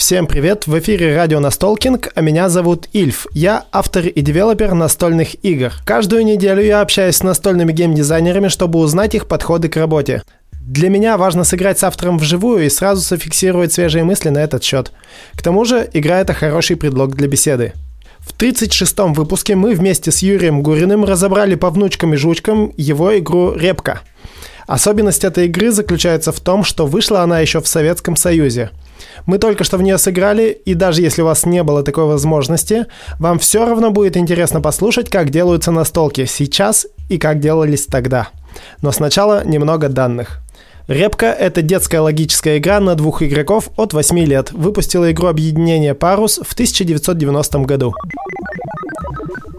Всем привет! В эфире радио Настолкинг, а меня зовут Ильф. Я автор и девелопер настольных игр. Каждую неделю я общаюсь с настольными геймдизайнерами, чтобы узнать их подходы к работе. Для меня важно сыграть с автором вживую и сразу зафиксировать свежие мысли на этот счет. К тому же, игра — это хороший предлог для беседы. В 36-м выпуске мы вместе с Юрием Гуриным разобрали по внучкам и жучкам его игру «Репка». Особенность этой игры заключается в том, что вышла она еще в Советском Союзе – мы только что в нее сыграли, и даже если у вас не было такой возможности, вам все равно будет интересно послушать, как делаются настолки сейчас и как делались тогда. Но сначала немного данных. Репка — это детская логическая игра на двух игроков от 8 лет. Выпустила игру объединение Парус в 1990 году.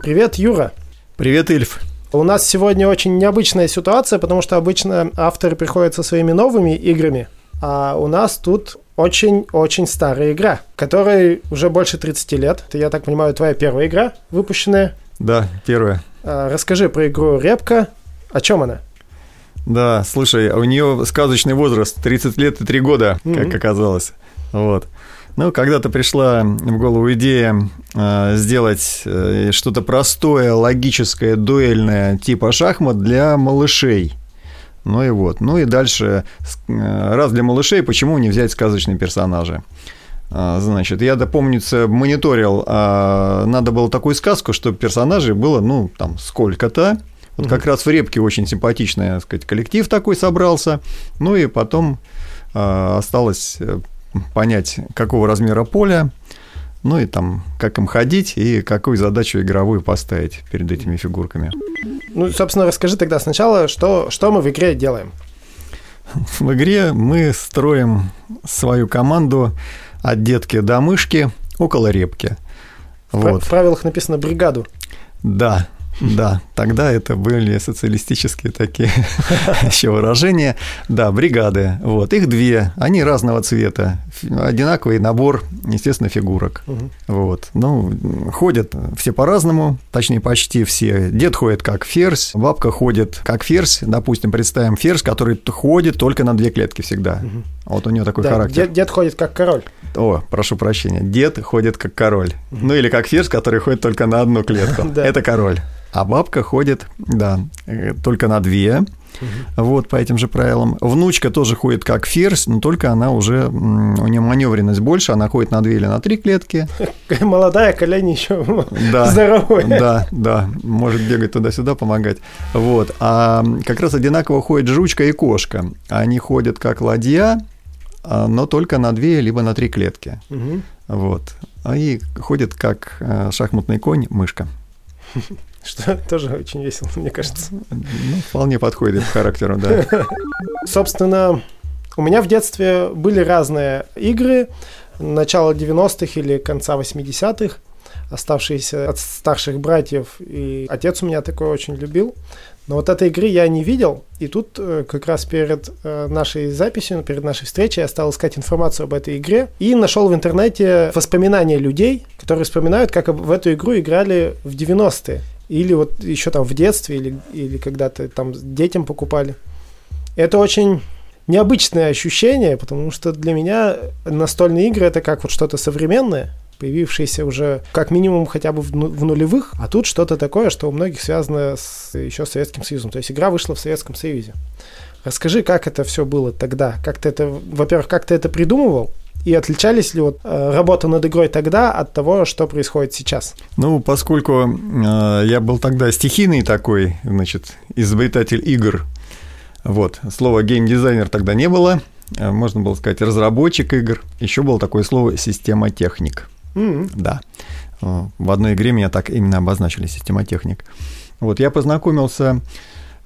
Привет, Юра. Привет, Ильф. У нас сегодня очень необычная ситуация, потому что обычно авторы приходят со своими новыми играми, а у нас тут очень-очень старая игра, которой уже больше 30 лет. Это, я так понимаю, твоя первая игра, выпущенная? Да, первая. А, расскажи про игру «Репка». О чем она? Да, слушай, у нее сказочный возраст 30 лет и 3 года, mm-hmm. как оказалось. Вот. Ну, когда-то пришла в голову идея э, сделать э, что-то простое, логическое, дуэльное, типа шахмат для малышей. Ну и вот. Ну и дальше, э, раз для малышей, почему не взять сказочные персонажи? А, значит, я, помнится, мониторил, а, надо было такую сказку, чтобы персонажей было, ну, там, сколько-то. Вот как раз в Репке очень симпатичный, так сказать, коллектив такой собрался. Ну и потом а, осталось э, понять, какого размера поля, ну и там, как им ходить и какую задачу игровую поставить перед этими фигурками. Ну, собственно, расскажи тогда сначала, что, что мы в игре делаем. В игре мы строим свою команду от детки до мышки около репки. В, вот. в правилах написано бригаду. Да, да, тогда это были социалистические такие еще выражения. Да, бригады. Вот, их две, они разного цвета, одинаковый набор, естественно, фигурок. Вот, ну, ходят все по-разному, точнее, почти все. Дед ходит как ферзь, бабка ходит как ферзь. Допустим, представим ферзь, который ходит только на две клетки всегда. Вот у него такой да, характер. Дед, дед ходит как король. О, прошу прощения. Дед ходит как король. Ну или как ферзь, который ходит только на одну клетку. Это король. А бабка ходит, да, э, только на две. Угу. Вот по этим же правилам. Внучка тоже ходит как ферзь, но только она уже у нее маневренность больше, она ходит на две или на три клетки. Молодая, колени еще да, здоровая. Да, да, может бегать туда-сюда, помогать. Вот. А как раз одинаково ходит жучка и кошка. Они ходят как ладья, а, но только на две либо на три клетки. Угу. Вот. А и ходит как э, шахматный конь мышка. Что тоже очень весело, мне кажется. Ну, вполне подходит к характеру, да. Собственно, у меня в детстве были разные игры, начала 90-х или конца 80-х, оставшиеся от старших братьев, и отец у меня такой очень любил. Но вот этой игры я не видел, и тут э, как раз перед э, нашей записью, перед нашей встречей я стал искать информацию об этой игре и нашел в интернете воспоминания людей, которые вспоминают, как в эту игру играли в 90-е или вот еще там в детстве, или, или когда-то там детям покупали. Это очень необычное ощущение, потому что для меня настольные игры это как вот что-то современное, появившееся уже как минимум хотя бы в, ну, нулевых, а тут что-то такое, что у многих связано с, еще с Советским Союзом. То есть игра вышла в Советском Союзе. Расскажи, как это все было тогда? Как ты это, во-первых, как ты это придумывал? И отличались ли вот э, работа над игрой тогда от того, что происходит сейчас? Ну, поскольку э, я был тогда стихийный такой, значит, изобретатель игр, вот, слова геймдизайнер тогда не было, э, можно было сказать разработчик игр, еще было такое слово системотехник. Mm-hmm. Да. Э, в одной игре меня так именно обозначили системотехник. Вот, я познакомился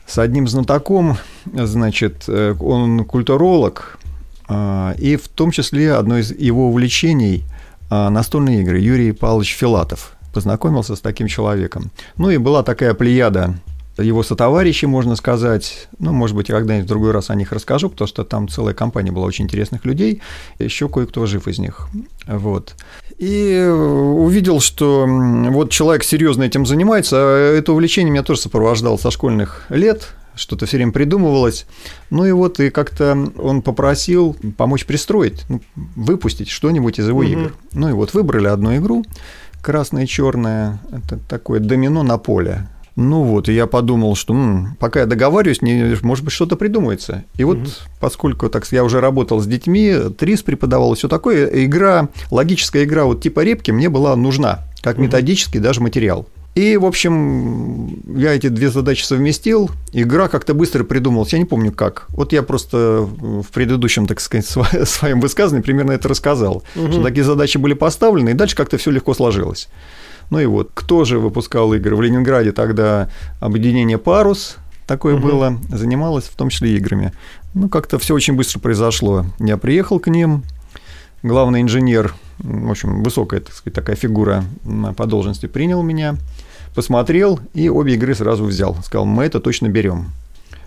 с одним знатоком, значит, он культуролог, и в том числе одно из его увлечений а, – настольные игры. Юрий Павлович Филатов познакомился с таким человеком. Ну и была такая плеяда его сотоварищи, можно сказать. Ну, может быть, когда-нибудь в другой раз о них расскажу, потому что там целая компания была очень интересных людей, еще кое-кто жив из них. Вот. И увидел, что вот человек серьезно этим занимается, а это увлечение меня тоже сопровождало со школьных лет, что-то все время придумывалось. Ну и вот и как-то он попросил помочь пристроить, ну, выпустить что-нибудь из его угу. игр. Ну и вот выбрали одну игру, красное и черное, это такое домино на поле. Ну вот, и я подумал, что м, пока я договариваюсь, не, может быть, что-то придумается. И вот, угу. поскольку так я уже работал с детьми, ТРИС преподавал и все такое, игра, логическая игра вот типа репки мне была нужна, как угу. методический даже материал. И, в общем, я эти две задачи совместил. Игра как-то быстро придумалась, я не помню как. Вот я просто в предыдущем, так сказать, своем высказании примерно это рассказал. Угу. Что такие задачи были поставлены, и дальше как-то все легко сложилось. Ну и вот, кто же выпускал игры? В Ленинграде тогда объединение «Парус», такое угу. было, занималось в том числе играми. Ну, как-то все очень быстро произошло. Я приехал к ним, главный инженер, в общем, высокая, так сказать, такая фигура по должности, принял меня, посмотрел и обе игры сразу взял. Сказал, мы это точно берем.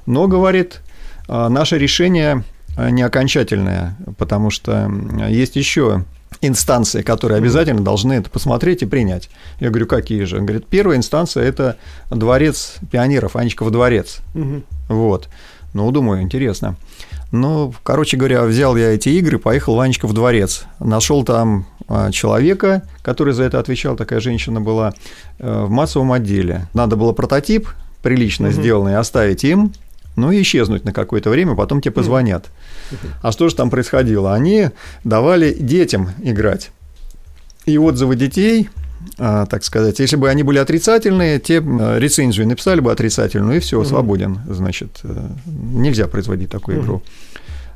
Но, говорит, «А, наше решение не окончательное, потому что есть еще инстанции, которые обязательно должны это посмотреть и принять. Я говорю, какие же? Он говорит, первая инстанция – это дворец пионеров, Анечков дворец. Угу. Вот. Ну, думаю, интересно. Ну, короче говоря, взял я эти игры, поехал в Анечков дворец. Нашел там а, человека, который за это отвечал, такая женщина была, э, в массовом отделе. Надо было прототип прилично угу. сделанный оставить им, ну и исчезнуть на какое-то время, потом тебе позвонят. А что же там происходило? Они давали детям играть. И отзывы детей, а, так сказать, если бы они были отрицательные, те а, рецензию написали бы отрицательную, и все, свободен. Значит, э, нельзя производить такую игру.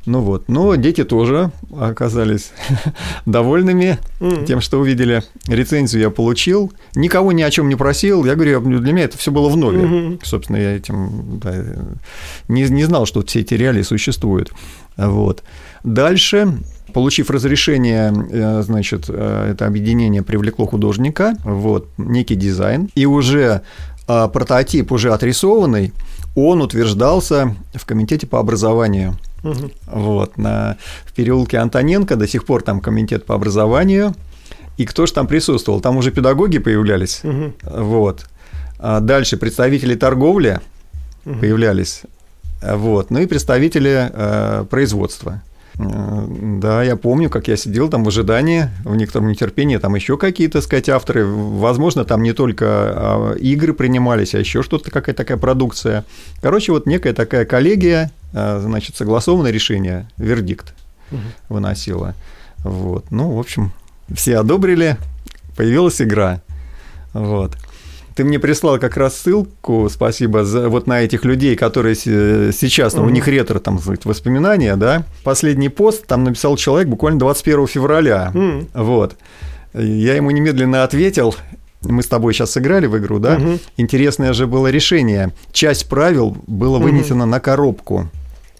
Ну вот, но дети тоже оказались довольными mm-hmm. тем, что увидели. Рецензию я получил, никого ни о чем не просил. Я говорю, для меня это все было в нове. Mm-hmm. Собственно, я этим да, не, не знал, что все эти реалии существуют. Вот. Дальше Получив разрешение, э, значит, э, это объединение привлекло художника, вот, некий дизайн, и уже а, прототип, уже отрисованный, он утверждался в комитете по образованию. Угу. Вот, на, в переулке Антоненко до сих пор там комитет по образованию. И кто же там присутствовал? Там уже педагоги появлялись. Угу. Вот. А дальше представители торговли угу. появлялись. Вот. Ну и представители э, производства. Да, я помню, как я сидел там в ожидании, в некотором нетерпении, там еще какие-то, сказать, авторы, возможно, там не только а, игры принимались, а еще что-то, какая-то такая продукция. Короче, вот некая такая коллегия, значит, согласованное решение, вердикт угу. выносила. Вот. Ну, в общем, все одобрили, появилась игра. Вот. Ты мне прислал как раз ссылку, спасибо, за, вот на этих людей, которые сейчас, ну, у них ретро, там, сказать, воспоминания, да. Последний пост там написал человек буквально 21 февраля, mm. вот. Я ему немедленно ответил, мы с тобой сейчас сыграли в игру, да? Угу. Интересное же было решение. Часть правил было вынесено угу. на коробку.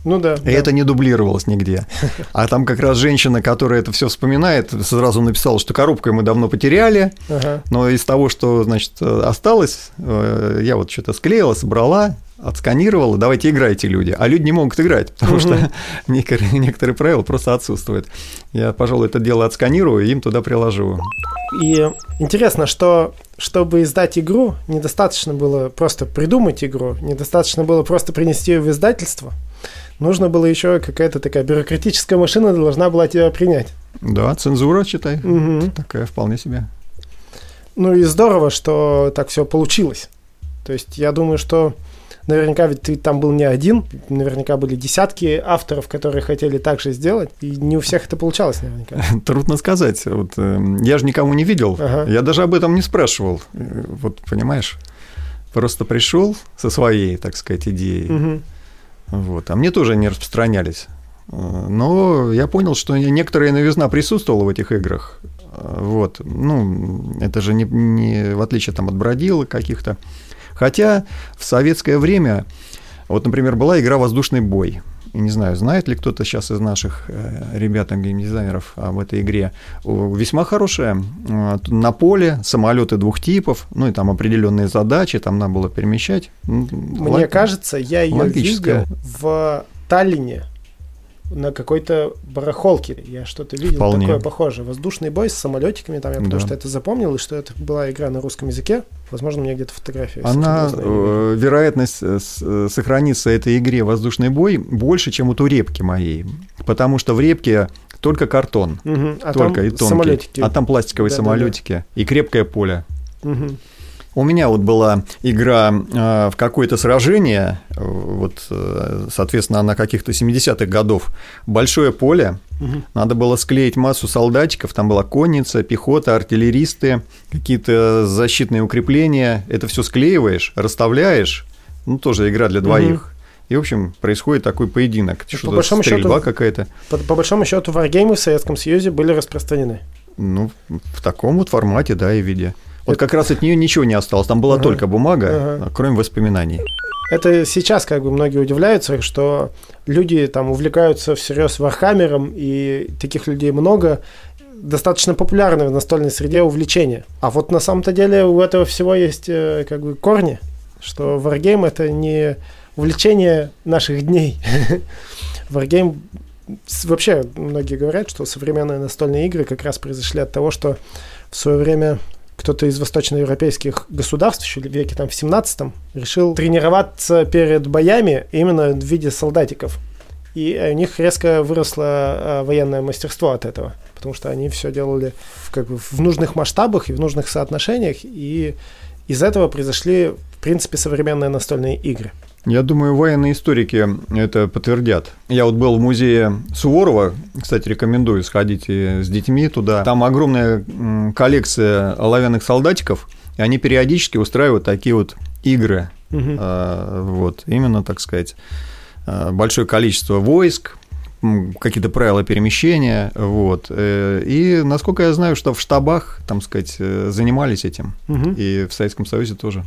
Ну да. И да. это не дублировалось нигде. А там как раз женщина, которая это все вспоминает, сразу написала, что коробку мы давно потеряли, ага. но из того, что, значит, осталось, э, я вот что-то склеила, собрала, отсканировала, давайте играйте, люди. А люди не могут играть, потому угу. что некоторые, некоторые правила просто отсутствуют. Я, пожалуй, это дело отсканирую и им туда приложу. И интересно, что чтобы издать игру, недостаточно было просто придумать игру, недостаточно было просто принести ее в издательство – нужно было еще какая-то такая бюрократическая машина должна была тебя принять. Да, цензура, читай. Угу. Такая вполне себе. Ну и здорово, что так все получилось. То есть я думаю, что наверняка ведь ты там был не один, наверняка были десятки авторов, которые хотели так же сделать, и не у всех это получалось наверняка. Трудно сказать. Вот, э, я же никому не видел, ага. я даже об этом не спрашивал. Э, вот понимаешь, просто пришел со своей, так сказать, идеей. Угу. Вот. А мне тоже не распространялись. Но я понял, что некоторая новизна присутствовала в этих играх. Вот. Ну, это же не, не в отличие там, от бродил каких-то. Хотя в советское время, вот, например, была игра «Воздушный бой». Не знаю, знает ли кто-то сейчас из наших э, ребят, геймдизайнеров об этой игре. Весьма хорошая. На поле самолеты двух типов, ну и там определенные задачи, там надо было перемещать. Мне Лог... кажется, я ее видел в Таллине на какой-то барахолке. Я что-то видел Вполне. такое похожее. Воздушный бой с самолетиками, там я потому Да. что это запомнил, и что это была игра на русском языке. Возможно, у меня где-то фотография. Она, э, вероятность э, э, сохраниться этой игре воздушный бой больше, чем вот у репки моей. Потому что в репке только картон. Мгм. А только там и тонкий. самолетики. А там пластиковые Да-да-да. самолетики и крепкое поле. Мгм. У меня вот была игра э, в какое-то сражение, э, вот, э, соответственно, на каких-то 70-х годов. Большое поле, Мгм. надо было склеить массу солдатиков, там была конница, пехота, артиллеристы, какие-то защитные укрепления. Это все склеиваешь, расставляешь, ну, тоже игра для двоих. И, в общем, происходит такой поединок. по большому стрельба счету- какая-то. По, по большому счету, варгеймы в Советском Союзе были распространены. Ну, в таком вот формате, да, и виде. Вот как раз от нее ничего не осталось. Там была Ага. только бумага, Ага. кроме воспоминаний. Это сейчас как бы многие удивляются, что люди там увлекаются всерьез Вархаммером, и таких людей много. Достаточно популярное в настольной среде увлечение. А вот на самом-то деле у этого всего есть э, как бы корни, что Wargame это не увлечение наших дней. Wargame с- вообще многие говорят, что современные настольные игры как раз произошли от того, что в свое время кто-то из восточноевропейских государств, еще в веке там в 17 решил тренироваться перед боями именно в виде солдатиков. И у них резко выросло э, военное мастерство от этого, потому что они все делали как бы, в нужных масштабах и в нужных соотношениях, и из этого произошли, в принципе, современные настольные игры. Я думаю, военные историки это подтвердят. Я вот был в музее Суворова, кстати, рекомендую сходить с детьми туда. Там огромная коллекция оловянных солдатиков, и они периодически устраивают такие вот игры. А, Вот, именно, так сказать, а, большое количество войск, какие-то правила перемещения, вот. Э, И, насколько я знаю, что в штабах, там сказать, э, занимались этим, Мгм. и в Советском Союзе тоже.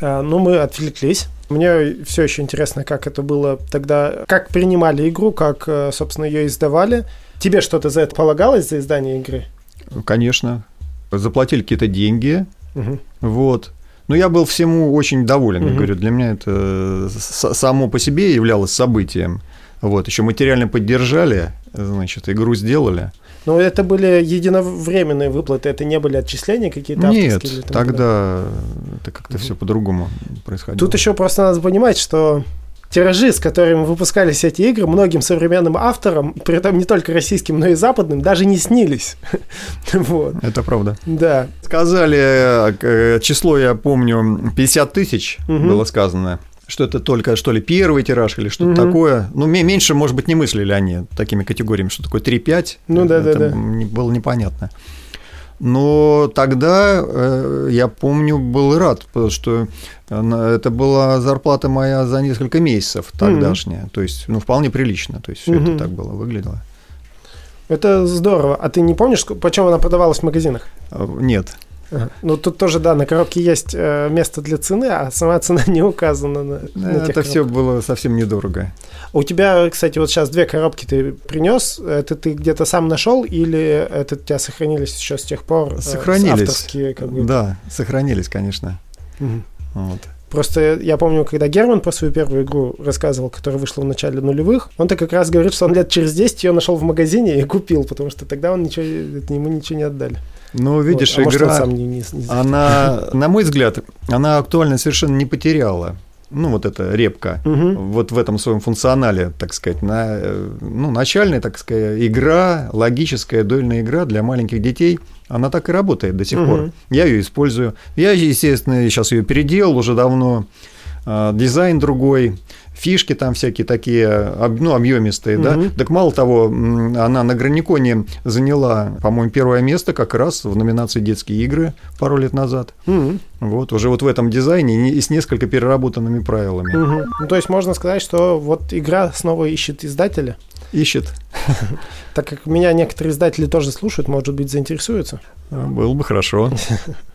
А, Ну, мы отвлеклись. Мне все еще интересно, как это было тогда, как принимали игру, как, э, собственно, ее издавали. Тебе что-то за это полагалось, за издание игры? Конечно, заплатили какие-то деньги, Мгм. Вот. Но я был всему очень доволен. Я Мгм. говорю, для меня это само по себе являлось событием. Вот. Еще материально поддержали, значит, игру сделали. Но это были единовременные выплаты, это не были отчисления какие-то Нет, или тому тогда это как-то Мгм. все по-другому происходило. Тут еще просто надо понимать, что тиражи, с которыми выпускались эти игры, многим современным авторам, при этом не только российским, но и западным, даже не снились. Вот, Это правда. да. Сказали, э, число, я помню, 50 тысяч было сказано. Что это только, что ли, первый тираж или что-то Мгм. такое. Ну, ме- меньше, может быть, не мыслили они такими категориями, что такое 3-5. Ну да, да, Это да. не- было непонятно. Но тогда, э, я помню, был рад, потому что э, это была зарплата моя за несколько месяцев тогдашняя. То есть, ну, вполне прилично. То есть, все Мгм. это так было, выглядело. Это здорово. А ты не помнишь, ск- почем она продавалась в магазинах? А, Нет. Ну, тут тоже, да, на коробке есть э, место для цены, а сама цена не указана на, на тех это все было совсем недорого. У тебя, кстати, вот сейчас две коробки ты принес. Это ты где-то сам нашел или это у тебя сохранились еще с тех пор? э, Сохранились. авторские, как бы? Да, сохранились, конечно. Мгм. Вот. Просто я помню, когда Герман про свою первую игру рассказывал, которая вышла в начале нулевых, он-то как раз говорит, что он лет через 10 ее нашел в магазине и купил, потому что тогда он ничего, ему ничего не отдали. Ну, видишь, Вот. А может, он игра... сам не, не- не. Она, на мой взгляд, она актуальность совершенно не потеряла. Ну, вот эта репка. Мгм. Вот в этом своем функционале, так сказать, на, э, ну, начальная, так сказать, игра, логическая дуэльная игра для маленьких детей, она так и работает до сих Мгм. пор. Я ее использую. Я, естественно, сейчас ее переделал уже давно. А, Дизайн другой, фишки там всякие такие, ну, объемистые, да. Мгм. Так мало того, она на Граниконе заняла, по-моему, первое место как раз в номинации «Детские игры» пару лет назад. Мгм. Вот, уже вот в этом дизайне не- и с несколько переработанными правилами. Мгм. Ну, то есть можно сказать, что вот игра снова ищет издателя. Ищет. Так как меня некоторые издатели тоже слушают, может быть, заинтересуются. Было бы хорошо.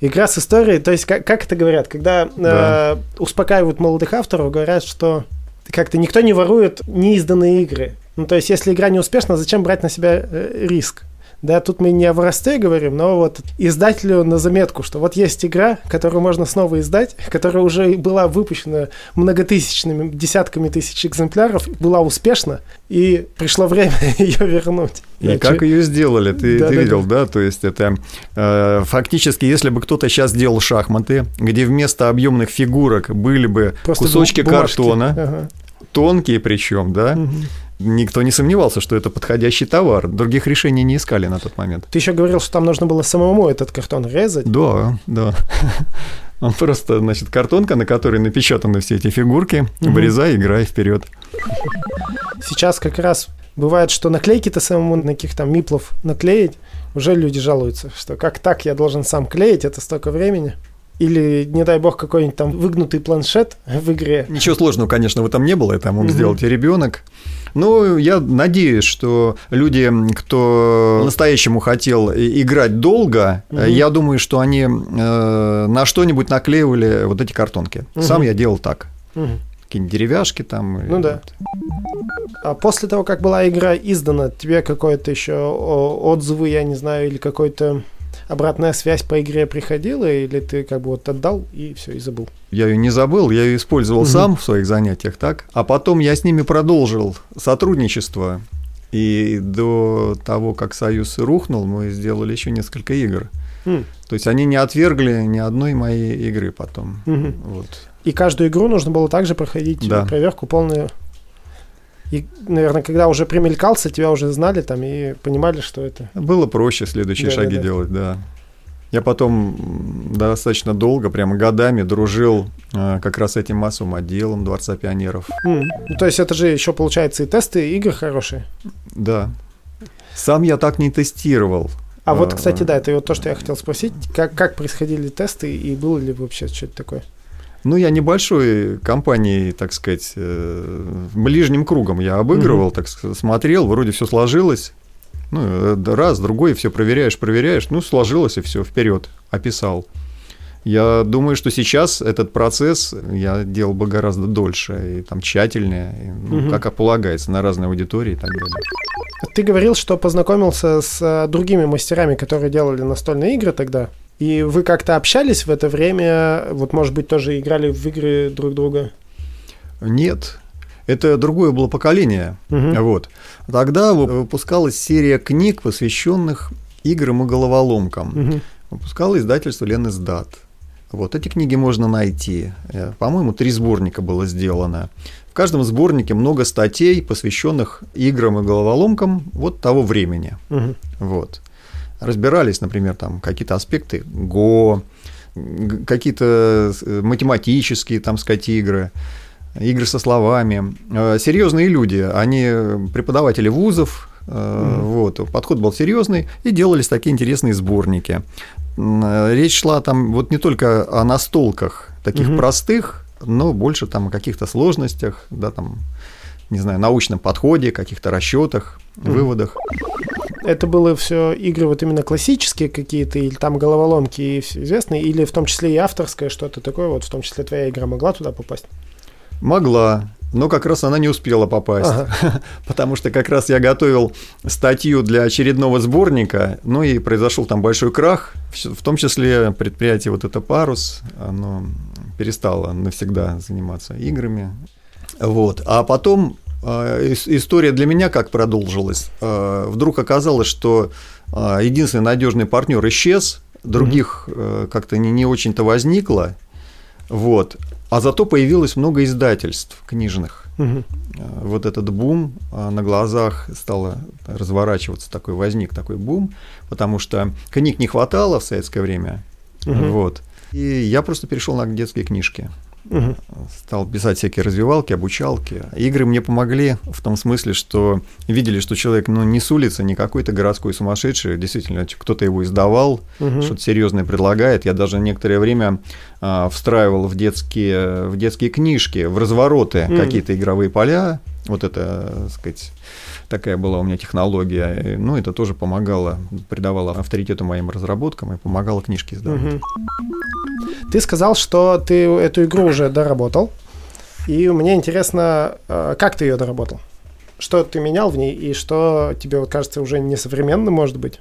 Игра с историей, то есть как, как это говорят, когда Да. э, успокаивают молодых авторов, говорят, что как-то никто не ворует неизданные игры. Ну, то есть, если игра не успешна, зачем брать на себя э, риск? Да, тут мы не о воросте говорим, но вот издателю на заметку, что вот есть игра, которую можно снова издать, которая уже была выпущена многотысячными, десятками тысяч экземпляров, была успешна, и пришло время ее вернуть. И да, как че... ее сделали, ты, да, ты да, видел, да. да? То есть это э, фактически, если бы кто-то сейчас делал шахматы, где вместо объемных фигурок были бы Просто кусочки бумажки. картона, ага. тонкие причем, да, угу никто не сомневался, что это подходящий товар. Других решений не искали на тот момент. Ты еще говорил, что там нужно было самому этот картон резать. Да, да. Он просто, значит, картонка, на которой напечатаны все эти фигурки, угу. вырезай, играй вперед. Сейчас как раз бывает, что наклейки-то самому на каких-то миплов наклеить, уже люди жалуются, что как так я должен сам клеить, это столько времени. Или, не дай бог, какой-нибудь там выгнутый планшет в игре. Ничего сложного, конечно, в этом не было, это мог угу. сделать и ребенок. Ну, я надеюсь, что люди, кто настоящему хотел играть долго, угу. я думаю, что они э, на что-нибудь наклеивали вот эти картонки. Угу. Сам я делал так. Угу. Какие-нибудь деревяшки там. Ну да. А после того, как была игра издана, тебе какой-то еще отзывы, я не знаю, или какой-то обратная связь по игре приходила, или ты как бы вот отдал и все, и забыл? Я ее не забыл, я ее использовал угу. сам в своих занятиях, так? А потом я с ними продолжил сотрудничество. И до того, как Союз рухнул, мы сделали еще несколько игр. Mm. То есть они не отвергли ни одной моей игры потом. Угу. Вот. И каждую игру нужно было также проходить да. проверку полную. И, наверное, когда уже примелькался, тебя уже знали там и понимали, что это. Было проще следующие да, шаги да, делать, да. Я потом достаточно долго, прямо годами дружил э, как раз этим массовым отделом Дворца пионеров. Mm. Ну, то есть это же еще получается и тесты, и игры хорошие. Да. Сам я так не тестировал. А вот, э, кстати, да, это вот то, что я хотел спросить. Как, как происходили тесты и было ли вообще что-то такое? Ну, я небольшой компанией, так сказать, э, ближним кругом я обыгрывал, mm-hmm. так сказать, смотрел, вроде все сложилось. Ну, э, раз, другой, все проверяешь, проверяешь, ну, сложилось и все, вперед, описал. Я думаю, что сейчас этот процесс я делал бы гораздо дольше и там тщательнее, и, ну, угу. как полагается, на разной аудитории и так далее. Ты говорил, что познакомился с э, другими мастерами, которые делали настольные игры тогда. И вы как-то общались в это время? Вот, может быть, тоже играли в игры друг друга? Нет. Это другое было поколение. Угу. Вот. Тогда выпускалась серия книг, посвященных играм и головоломкам. Угу. Выпускало издательство Лен Издат. Вот эти книги можно найти. Э, по-моему, три сборника было сделано. В каждом сборнике много статей, посвященных играм и головоломкам вот того времени. Угу. Вот разбирались, например, там какие-то аспекты ГО, какие-то э, математические, там, сказать, игры, игры со словами. Э, серьезные люди, они преподаватели вузов, mm вот, подход был серьезный, и делались такие интересные сборники. Речь шла там вот не только о настолках таких mm-hmm. простых, но больше там о каких-то сложностях, да, там, не знаю, научном подходе, каких-то расчетах, mm-hmm. выводах это было все игры вот именно классические какие-то, или там головоломки и известные, или в том числе и авторское что-то такое, вот в том числе твоя игра могла туда попасть? Могла, но как раз она не успела попасть, ага. потому что как раз я готовил статью для очередного сборника, ну и произошел там большой крах, в том числе предприятие вот это «Парус», оно перестало навсегда заниматься играми, вот, а потом история для меня как продолжилась. А, вдруг оказалось, что а, единственный надежный партнер исчез, других mm-hmm. как-то не, не очень-то возникло. Вот. А зато появилось много издательств книжных. Угу. Вот этот бум на глазах стало разворачиваться, такой возник такой бум, потому что книг не хватало в советское время. Угу. Вот. И я просто перешел на детские книжки. Угу. Стал писать всякие развивалки, обучалки. Игры мне помогли в том смысле, что видели, что человек ну, не с улицы, не какой-то городской сумасшедший, действительно, кто-то его издавал, угу. что-то серьезное предлагает. Я даже некоторое время а, встраивал в детские, в детские книжки, в развороты угу. какие-то игровые поля. Вот это, так сказать, такая была у меня технология. Ну, это тоже помогало, придавало авторитету моим разработкам и помогало книжки издавать. Угу. Ты сказал, что ты эту игру уже доработал. И мне интересно, э, как ты ее доработал? Что ты менял в ней и что тебе вот кажется уже несовременным, может быть?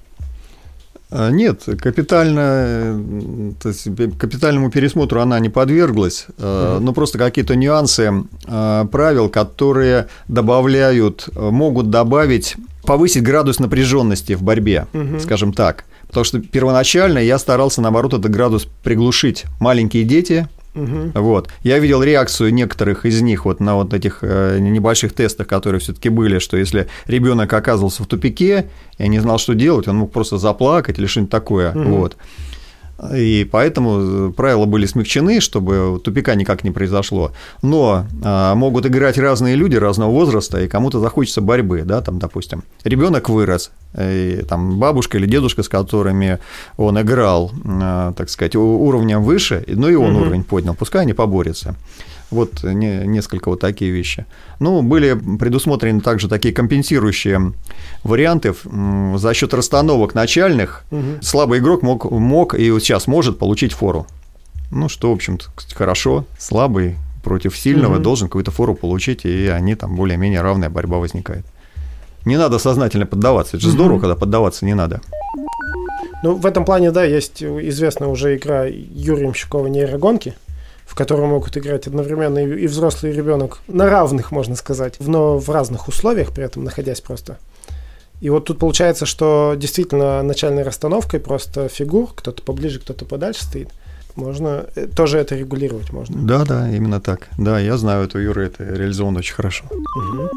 А, нет, капитально, то есть капитальному пересмотру она не подверглась, mm-hmm. но просто какие-то нюансы правил, которые добавляют, могут добавить, повысить градус напряженности в борьбе, mm-hmm. скажем так. Потому что первоначально я старался, наоборот, этот градус приглушить. Маленькие дети, Угу. Вот. Я видел реакцию некоторых из них вот на вот этих э, небольших тестах, которые все-таки были, что если ребенок оказывался в тупике и не знал, что делать, он мог просто заплакать или что-нибудь такое. Угу. Вот. И поэтому правила были смягчены, чтобы тупика никак не произошло. Но а, могут играть разные люди разного возраста, и кому-то захочется борьбы, да, там, допустим, ребенок вырос, и, там бабушка или дедушка, с которыми он играл, а, так сказать, уровнем выше, ну и он угу. уровень поднял, пускай они поборются. Вот не, несколько вот такие вещи. Ну, были предусмотрены также такие компенсирующие варианты за счет расстановок начальных. Угу. Слабый игрок мог, мог и вот сейчас может получить фору. Ну, что, в общем-то, хорошо. Слабый против сильного угу. должен какую-то фору получить, и они там более-менее равная борьба возникает. Не надо сознательно поддаваться. Это же угу. здорово, когда поддаваться не надо. Ну, в этом плане, да, есть известная уже игра Юрия Мщукова «Нейрогонки», в котором могут играть одновременно и взрослый и ребенок на равных, можно сказать, но в разных условиях, при этом находясь просто. И вот тут получается, что действительно начальной расстановкой просто фигур, кто-то поближе, кто-то подальше стоит. Можно э, тоже это регулировать можно. Да, да, именно так. Да, я знаю эту Юру, это реализовано очень хорошо. Угу.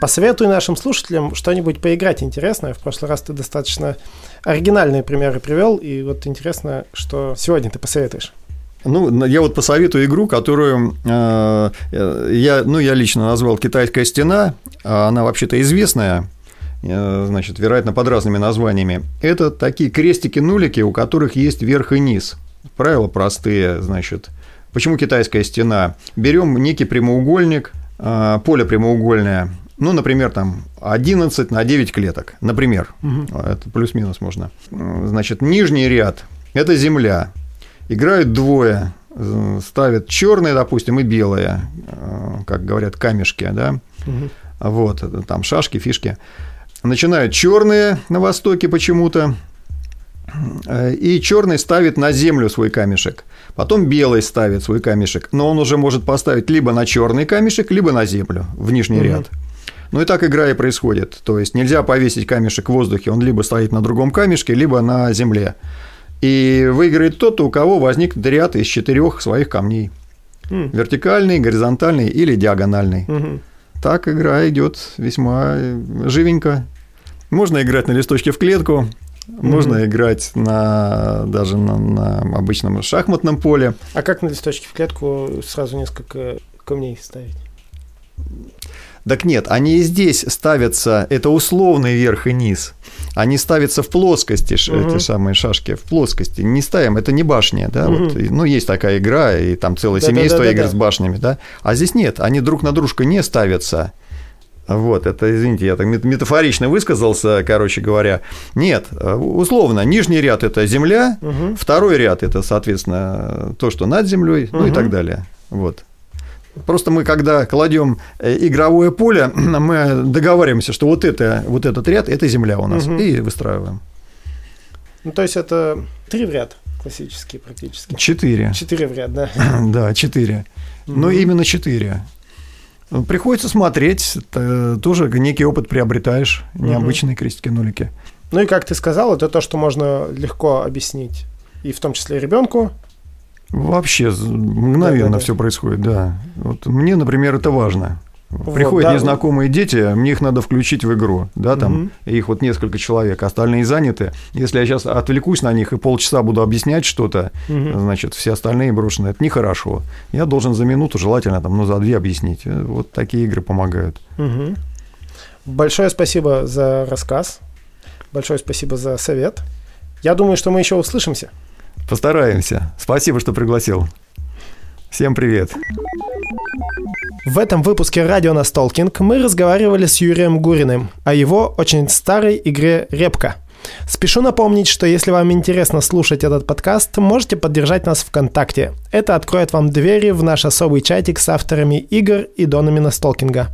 Посоветуй нашим слушателям что-нибудь поиграть интересное. В прошлый раз ты достаточно оригинальные примеры привел, и вот интересно, что сегодня ты посоветуешь. Ну, я вот посоветую игру, которую э, я, ну, я лично назвал «Китайская стена». Она вообще-то известная, э, значит, вероятно, под разными названиями. Это такие крестики-нулики, у которых есть верх и низ. Правила простые, значит. Почему китайская стена? Берем некий прямоугольник, э, поле прямоугольное, ну, например, там 11 на 9 клеток, например. Угу. Это плюс-минус можно. Значит, нижний ряд – это земля, Играют двое, ставят черные, допустим, и белые, э, как говорят, камешки, да, угу. вот, там шашки, фишки. Начинают черные на востоке почему-то, э, и черный ставит на землю свой камешек. Потом белый ставит свой камешек, но он уже может поставить либо на черный камешек, либо на землю, в нижний угу. ряд. Ну и так игра и происходит. То есть нельзя повесить камешек в воздухе, он либо стоит на другом камешке, либо на земле. И выиграет тот, у кого возникнет ряд из четырех своих камней. Mm. Вертикальный, горизонтальный или диагональный. Mm-hmm. Так игра идет весьма живенько. Можно играть на листочке в клетку, mm-hmm. можно играть на, даже на, на обычном шахматном поле. А как на листочке в клетку сразу несколько камней ставить? Так нет, они и здесь ставятся, это условный верх и низ. Они ставятся в плоскости, угу. эти самые шашки, в плоскости. Не ставим, это не башня, да, угу. вот, ну, есть такая игра, и там целое да, семейство да, да, игр да, с башнями, да. А здесь нет, они друг на дружку не ставятся. Вот, это, извините, я так метафорично высказался, короче говоря. Нет, условно, нижний ряд – это земля, угу. второй ряд – это, соответственно, то, что над землей, угу. ну и так далее. Вот. Просто мы, когда кладем э, игровое поле, мы договариваемся, что вот, это, вот этот ряд – это земля у нас, угу. и выстраиваем. Ну, то есть это три в ряд классические практически. Четыре. Четыре в ряд, да. Да, четыре. Угу. Но именно четыре. Приходится смотреть, тоже некий опыт приобретаешь, необычные угу. крестики-нулики. Ну и как ты сказал, это то, что можно легко объяснить, и в том числе ребенку, Вообще мгновенно да, да, все происходит, да. Вот мне, например, это важно. Приходят вот, да. незнакомые дети, мне их надо включить в игру, да, там угу. их вот несколько человек, остальные заняты. Если я сейчас отвлекусь на них и полчаса буду объяснять что-то, угу. значит, все остальные брошены, это нехорошо. Я должен за минуту, желательно там, ну, за две объяснить. Вот такие игры помогают. Угу. Большое спасибо за рассказ, большое спасибо за совет. Я думаю, что мы еще услышимся. Постараемся. Спасибо, что пригласил. Всем привет. В этом выпуске радио Настолкинг мы разговаривали с Юрием Гуриным о его очень старой игре «Репка». Спешу напомнить, что если вам интересно слушать этот подкаст, можете поддержать нас ВКонтакте. Это откроет вам двери в наш особый чатик с авторами игр и донами Настолкинга.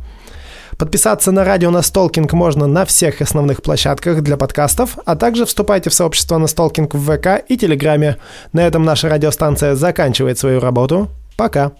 Подписаться на радио Настолкинг можно на всех основных площадках для подкастов, а также вступайте в сообщество Настолкинг в ВК и Телеграме. На этом наша радиостанция заканчивает свою работу. Пока!